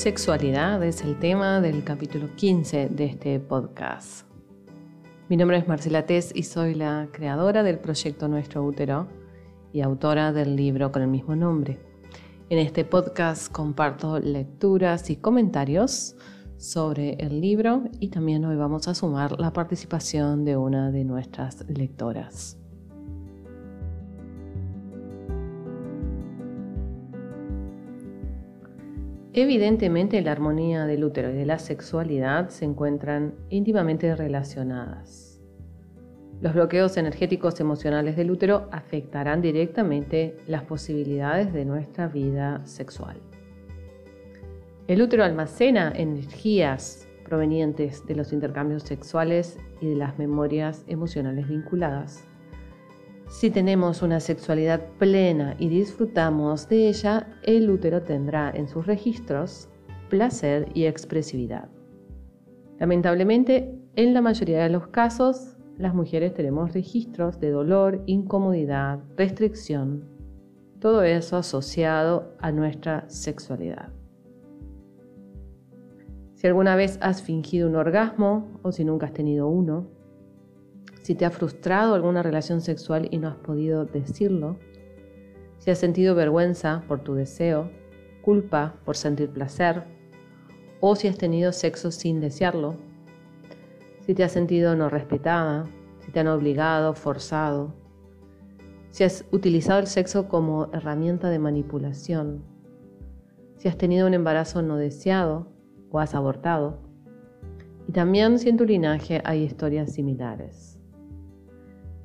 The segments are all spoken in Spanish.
Sexualidad es el tema del capítulo 15 de este podcast. Mi nombre es Marcela Tess y soy la creadora del proyecto Nuestro Útero y autora del libro con el mismo nombre. En este podcast comparto lecturas y comentarios sobre el libro y también hoy vamos a sumar la participación de una de nuestras lectoras. Evidentemente la armonía del útero y de la sexualidad se encuentran íntimamente relacionadas. Los bloqueos energéticos emocionales del útero afectarán directamente las posibilidades de nuestra vida sexual. El útero almacena energías provenientes de los intercambios sexuales y de las memorias emocionales vinculadas. Si tenemos una sexualidad plena y disfrutamos de ella, el útero tendrá en sus registros placer y expresividad. Lamentablemente, en la mayoría de los casos, las mujeres tenemos registros de dolor, incomodidad, restricción, todo eso asociado a nuestra sexualidad. Si alguna vez has fingido un orgasmo o si nunca has tenido uno, si te ha frustrado alguna relación sexual y no has podido decirlo, si has sentido vergüenza por tu deseo, culpa por sentir placer, o si has tenido sexo sin desearlo, si te has sentido no respetada, si te han obligado, forzado, si has utilizado el sexo como herramienta de manipulación, si has tenido un embarazo no deseado o has abortado, y también si en tu linaje hay historias similares.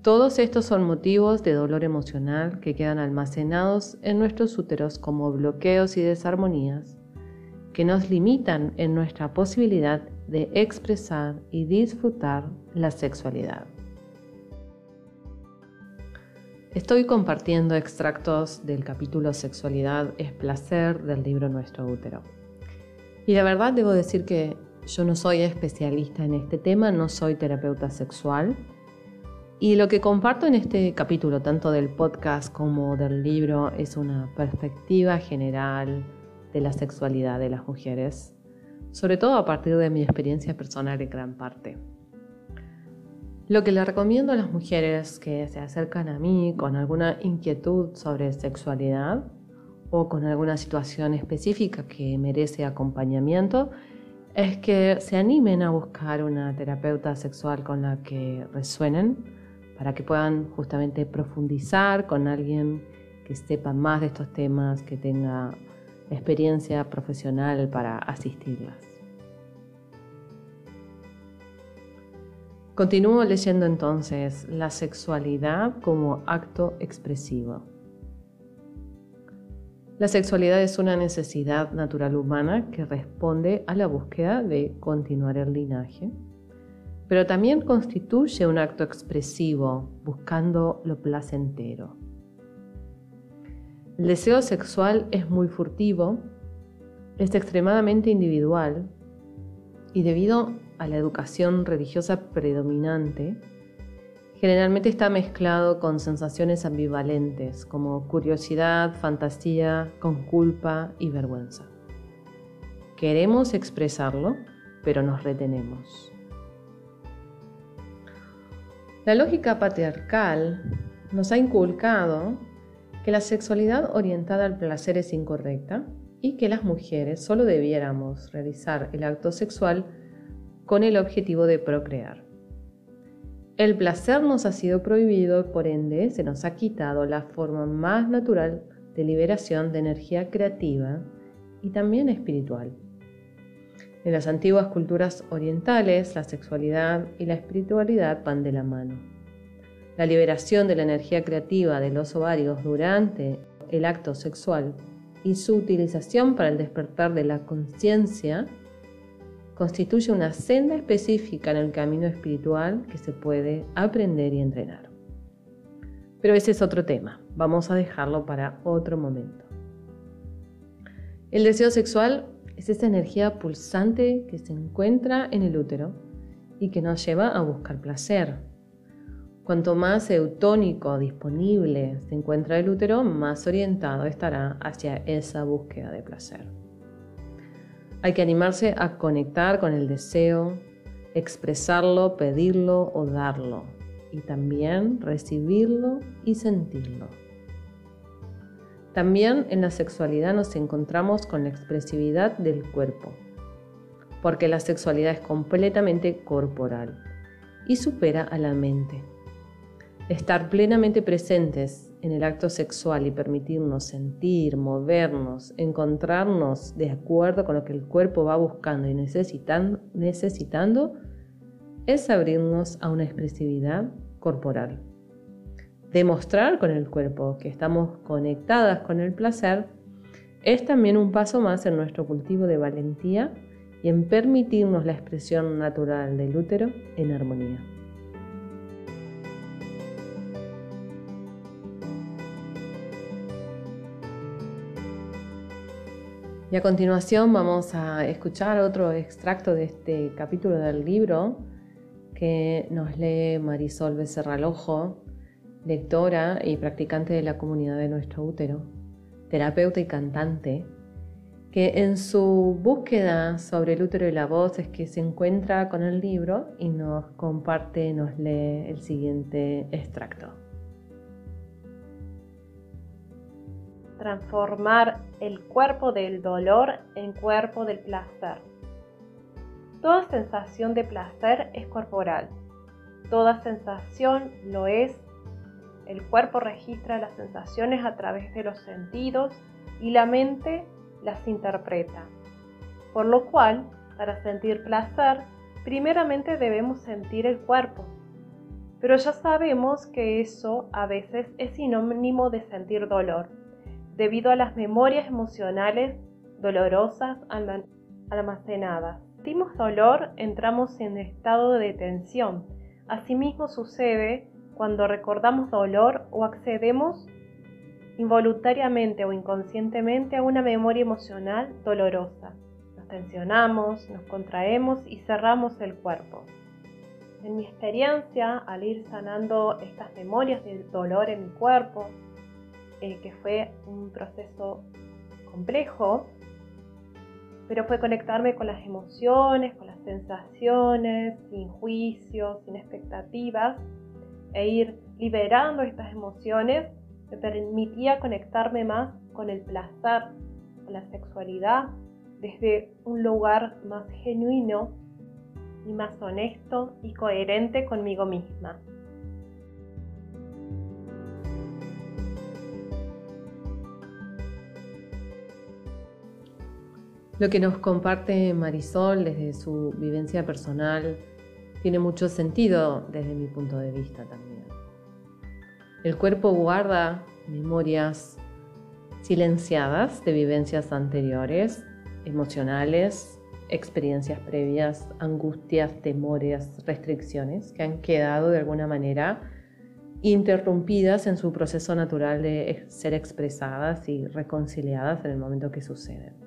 Todos estos son motivos de dolor emocional que quedan almacenados en nuestros úteros como bloqueos y desarmonías que nos limitan en nuestra posibilidad de expresar y disfrutar la sexualidad. Estoy compartiendo extractos del capítulo Sexualidad es placer del libro Nuestro útero. Y la verdad debo decir que yo no soy especialista en este tema, no soy terapeuta sexual, y lo que comparto en este capítulo, tanto del podcast como del libro, es una perspectiva general de la sexualidad de las mujeres, sobre todo a partir de mi experiencia personal en gran parte. Lo que le recomiendo a las mujeres que se acercan a mí con alguna inquietud sobre sexualidad o con alguna situación específica que merece acompañamiento es que se animen a buscar una terapeuta sexual con la que resuenen para que puedan justamente profundizar con alguien que sepa más de estos temas, que tenga experiencia profesional para asistirlas. Continúo leyendo entonces la sexualidad como acto expresivo. La sexualidad es una necesidad natural humana que responde a la búsqueda de continuar el linaje pero también constituye un acto expresivo buscando lo placentero. El deseo sexual es muy furtivo, es extremadamente individual y debido a la educación religiosa predominante, generalmente está mezclado con sensaciones ambivalentes como curiosidad, fantasía, con culpa y vergüenza. Queremos expresarlo, pero nos retenemos. La lógica patriarcal nos ha inculcado que la sexualidad orientada al placer es incorrecta y que las mujeres solo debiéramos realizar el acto sexual con el objetivo de procrear. El placer nos ha sido prohibido, por ende se nos ha quitado la forma más natural de liberación de energía creativa y también espiritual. En las antiguas culturas orientales, la sexualidad y la espiritualidad van de la mano. La liberación de la energía creativa de los ovarios durante el acto sexual y su utilización para el despertar de la conciencia constituye una senda específica en el camino espiritual que se puede aprender y entrenar. Pero ese es otro tema, vamos a dejarlo para otro momento. El deseo sexual es esa energía pulsante que se encuentra en el útero y que nos lleva a buscar placer. Cuanto más eutónico disponible se encuentra el útero, más orientado estará hacia esa búsqueda de placer. Hay que animarse a conectar con el deseo, expresarlo, pedirlo o darlo, y también recibirlo y sentirlo. También en la sexualidad nos encontramos con la expresividad del cuerpo, porque la sexualidad es completamente corporal y supera a la mente. Estar plenamente presentes en el acto sexual y permitirnos sentir, movernos, encontrarnos de acuerdo con lo que el cuerpo va buscando y necesitando, es abrirnos a una expresividad corporal demostrar con el cuerpo que estamos conectadas con el placer, es también un paso más en nuestro cultivo de valentía y en permitirnos la expresión natural del útero en armonía. Y a continuación vamos a escuchar otro extracto de este capítulo del libro que nos lee Marisol Becerra Lojo lectora y practicante de la comunidad de nuestro útero, terapeuta y cantante, que en su búsqueda sobre el útero y la voz es que se encuentra con el libro y nos comparte, nos lee el siguiente extracto. Transformar el cuerpo del dolor en cuerpo del placer. Toda sensación de placer es corporal. Toda sensación lo es el cuerpo registra las sensaciones a través de los sentidos y la mente las interpreta. Por lo cual, para sentir placer, primeramente debemos sentir el cuerpo. Pero ya sabemos que eso a veces es sinónimo de sentir dolor, debido a las memorias emocionales dolorosas almacenadas. Sentimos dolor, entramos en estado de tensión. Asimismo sucede cuando recordamos dolor o accedemos involuntariamente o inconscientemente a una memoria emocional dolorosa. Nos tensionamos, nos contraemos y cerramos el cuerpo. En mi experiencia, al ir sanando estas memorias del dolor en mi cuerpo, eh, que fue un proceso complejo, pero fue conectarme con las emociones, con las sensaciones, sin juicios, sin expectativas, e ir liberando estas emociones me permitía conectarme más con el placer, con la sexualidad, desde un lugar más genuino y más honesto y coherente conmigo misma. Lo que nos comparte Marisol desde su vivencia personal tiene mucho sentido desde mi punto de vista también. El cuerpo guarda memorias silenciadas de vivencias anteriores, emocionales, experiencias previas, angustias, temores, restricciones que han quedado de alguna manera interrumpidas en su proceso natural de ser expresadas y reconciliadas en el momento que suceden.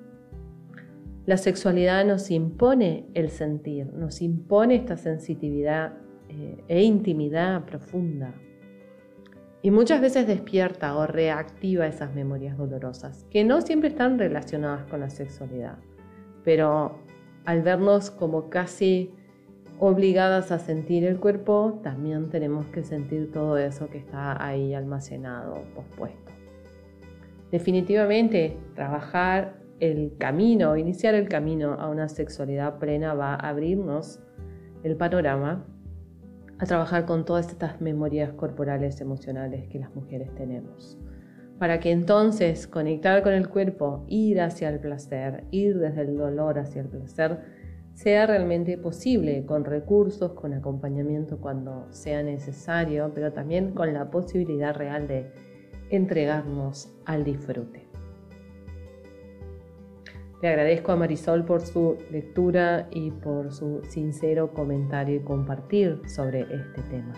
La sexualidad nos impone el sentir, nos impone esta sensitividad eh, e intimidad profunda. Y muchas veces despierta o reactiva esas memorias dolorosas, que no siempre están relacionadas con la sexualidad, pero al vernos como casi obligadas a sentir el cuerpo, también tenemos que sentir todo eso que está ahí almacenado, pospuesto. Definitivamente, trabajar el camino, iniciar el camino a una sexualidad plena va a abrirnos el panorama a trabajar con todas estas memorias corporales emocionales que las mujeres tenemos. Para que entonces conectar con el cuerpo, ir hacia el placer, ir desde el dolor hacia el placer, sea realmente posible con recursos, con acompañamiento cuando sea necesario, pero también con la posibilidad real de entregarnos al disfrute. Le agradezco a Marisol por su lectura y por su sincero comentario y compartir sobre este tema.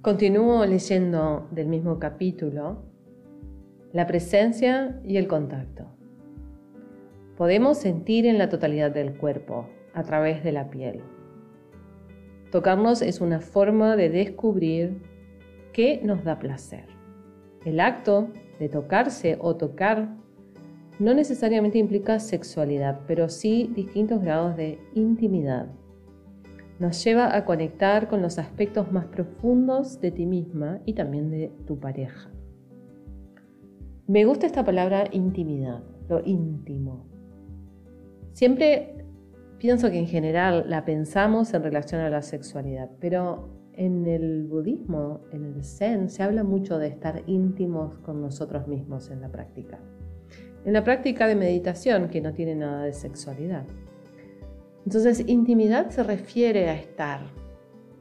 Continúo leyendo del mismo capítulo la presencia y el contacto. Podemos sentir en la totalidad del cuerpo, a través de la piel. Tocarnos es una forma de descubrir qué nos da placer. El acto de tocarse o tocar no necesariamente implica sexualidad, pero sí distintos grados de intimidad. Nos lleva a conectar con los aspectos más profundos de ti misma y también de tu pareja. Me gusta esta palabra intimidad, lo íntimo. Siempre pienso que en general la pensamos en relación a la sexualidad, pero en el budismo, en el zen, se habla mucho de estar íntimos con nosotros mismos en la práctica. En la práctica de meditación, que no tiene nada de sexualidad. Entonces, intimidad se refiere a estar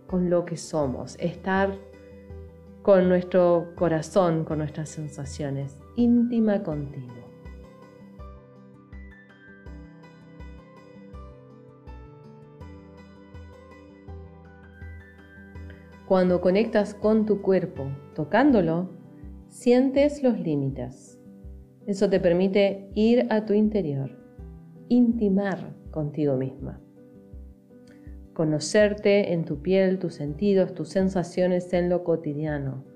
con lo que somos, estar con nuestro corazón, con nuestras sensaciones, íntima contigo. Cuando conectas con tu cuerpo tocándolo, sientes los límites. Eso te permite ir a tu interior, intimar contigo misma. Conocerte en tu piel, tus sentidos, tus sensaciones en lo cotidiano.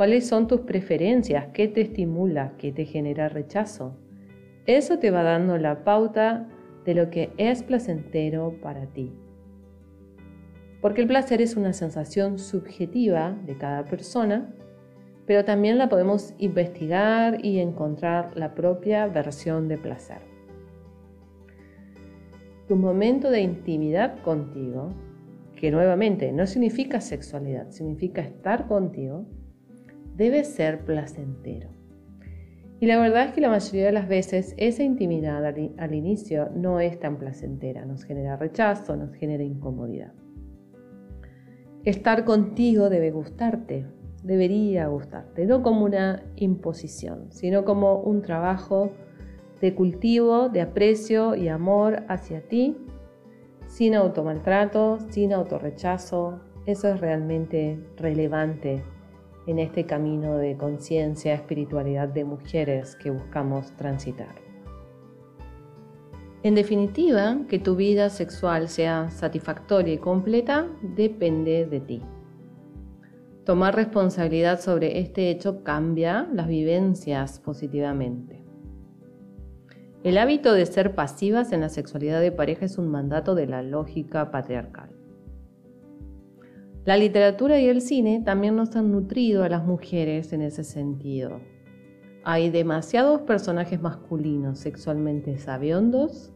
¿Cuáles son tus preferencias? ¿Qué te estimula? ¿Qué te genera rechazo? Eso te va dando la pauta de lo que es placentero para ti porque el placer es una sensación subjetiva de cada persona, pero también la podemos investigar y encontrar la propia versión de placer. Tu momento de intimidad contigo, que nuevamente no significa sexualidad, significa estar contigo, debe ser placentero. Y la verdad es que la mayoría de las veces esa intimidad al, inicio no es tan placentera, nos genera rechazo, nos genera incomodidad. Estar contigo debe gustarte, debería gustarte, no como una imposición, sino como un trabajo de cultivo, de aprecio y amor hacia ti, sin automaltrato, sin autorrechazo. Eso es realmente relevante en este camino de conciencia, espiritualidad de mujeres que buscamos transitar. En definitiva, que tu vida sexual sea satisfactoria y completa depende de ti. Tomar responsabilidad sobre este hecho cambia las vivencias positivamente. El hábito de ser pasivas en la sexualidad de pareja es un mandato de la lógica patriarcal. La literatura y el cine también nos han nutrido a las mujeres en ese sentido. Hay demasiados personajes masculinos sexualmente sabiondos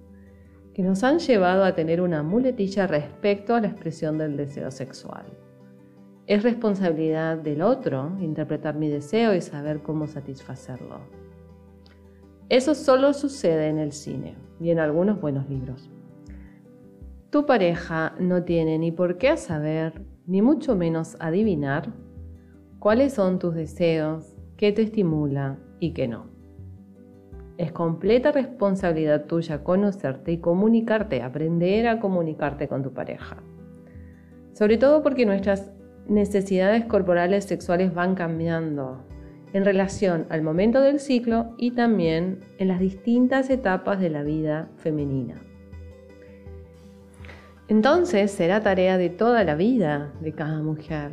que nos han llevado a tener una muletilla respecto a la expresión del deseo sexual. Es responsabilidad del otro interpretar mi deseo y saber cómo satisfacerlo. Eso solo sucede en el cine y en algunos buenos libros. Tu pareja no tiene ni por qué saber, ni mucho menos adivinar, cuáles son tus deseos, qué te estimula y qué no. Es completa responsabilidad tuya conocerte y comunicarte, aprender a comunicarte con tu pareja. Sobre todo porque nuestras necesidades corporales sexuales van cambiando en relación al momento del ciclo y también en las distintas etapas de la vida femenina. Entonces será tarea de toda la vida de cada mujer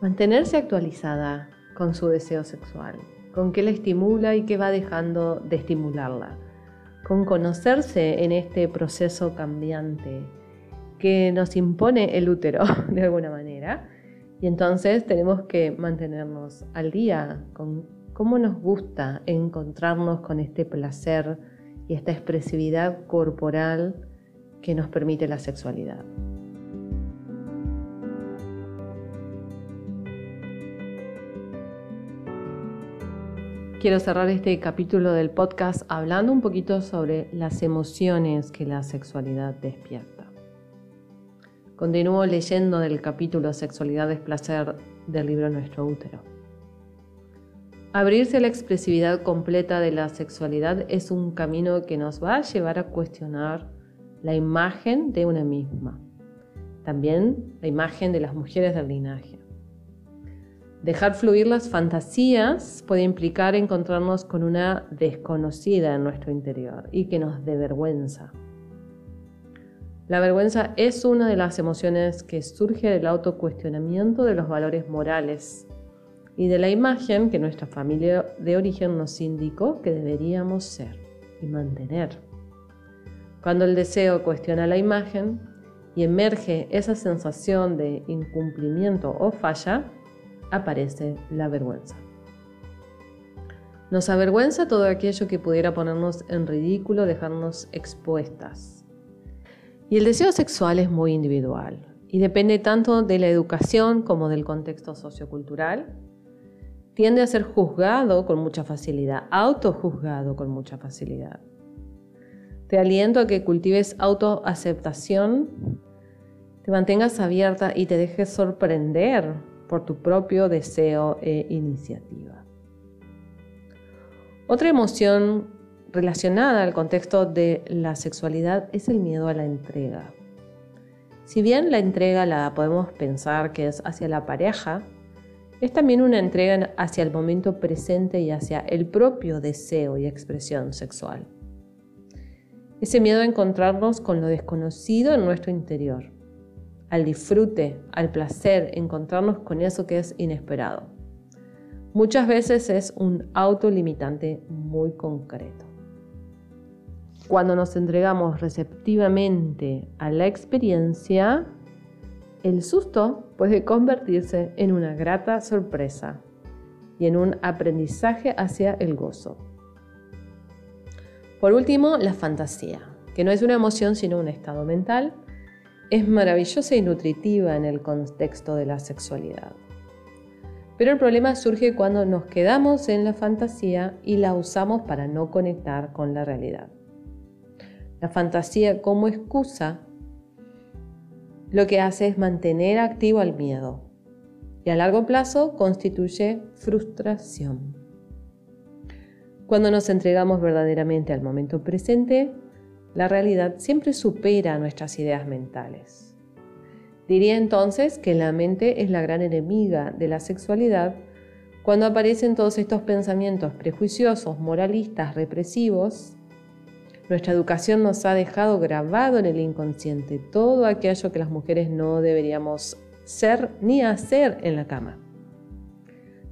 mantenerse actualizada con su deseo sexual con qué la estimula y qué va dejando de estimularla, con conocerse en este proceso cambiante que nos impone el útero de alguna manera. Y entonces tenemos que mantenernos al día con cómo nos gusta encontrarnos con este placer y esta expresividad corporal que nos permite la sexualidad. Quiero cerrar este capítulo del podcast hablando un poquito sobre las emociones que la sexualidad despierta. Continúo leyendo del capítulo Sexualidad es placer del libro Nuestro útero. Abrirse a la expresividad completa de la sexualidad es un camino que nos va a llevar a cuestionar la imagen de una misma, también la imagen de las mujeres del linaje. Dejar fluir las fantasías puede implicar encontrarnos con una desconocida en nuestro interior y que nos dé vergüenza. La vergüenza es una de las emociones que surge del autocuestionamiento de los valores morales y de la imagen que nuestra familia de origen nos indicó que deberíamos ser y mantener. Cuando el deseo cuestiona la imagen y emerge esa sensación de incumplimiento o falla, aparece la vergüenza. Nos avergüenza todo aquello que pudiera ponernos en ridículo, dejarnos expuestas. Y el deseo sexual es muy individual y depende tanto de la educación como del contexto sociocultural. Tiende a ser juzgado con mucha facilidad, autojuzgado con mucha facilidad. Te aliento a que cultives autoaceptación, te mantengas abierta y te dejes sorprender por tu propio deseo e iniciativa. Otra emoción relacionada al contexto de la sexualidad es el miedo a la entrega. Si bien la entrega la podemos pensar que es hacia la pareja, es también una entrega hacia el momento presente y hacia el propio deseo y expresión sexual. Ese miedo a encontrarnos con lo desconocido en nuestro interior al disfrute, al placer, encontrarnos con eso que es inesperado. Muchas veces es un autolimitante muy concreto. Cuando nos entregamos receptivamente a la experiencia, el susto puede convertirse en una grata sorpresa y en un aprendizaje hacia el gozo. Por último, la fantasía, que no es una emoción sino un estado mental es maravillosa y nutritiva en el contexto de la sexualidad. Pero el problema surge cuando nos quedamos en la fantasía y la usamos para no conectar con la realidad. La fantasía como excusa lo que hace es mantener activo al miedo y a largo plazo constituye frustración. Cuando nos entregamos verdaderamente al momento presente, la realidad siempre supera nuestras ideas mentales. Diría entonces que la mente es la gran enemiga de la sexualidad cuando aparecen todos estos pensamientos prejuiciosos, moralistas, represivos. Nuestra educación nos ha dejado grabado en el inconsciente todo aquello que las mujeres no deberíamos ser ni hacer en la cama.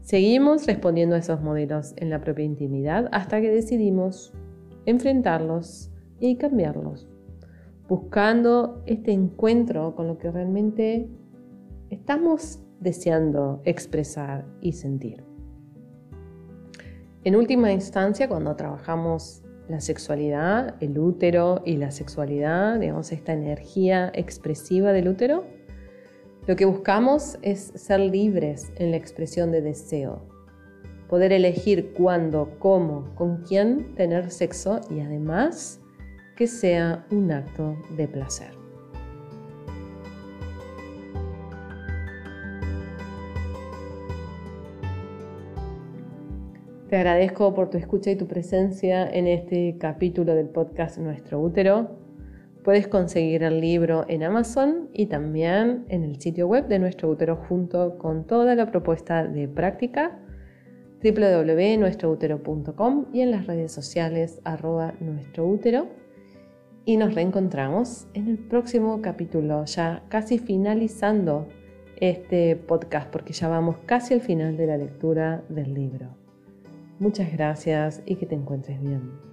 Seguimos respondiendo a esos modelos en la propia intimidad hasta que decidimos enfrentarlos y cambiarlos, buscando este encuentro con lo que realmente estamos deseando expresar y sentir. En última instancia, cuando trabajamos la sexualidad, el útero y la sexualidad, digamos, esta energía expresiva del útero, lo que buscamos es ser libres en la expresión de deseo, poder elegir cuándo, cómo, con quién tener sexo y además que sea un acto de placer. Te agradezco por tu escucha y tu presencia en este capítulo del podcast Nuestro Útero. Puedes conseguir el libro en Amazon y también en el sitio web de Nuestro Útero junto con toda la propuesta de práctica www.nuestroutero.com y en las redes sociales arroba nuestro útero y nos reencontramos en el próximo capítulo, ya casi finalizando este podcast porque ya vamos casi al final de la lectura del libro. Muchas gracias y que te encuentres bien.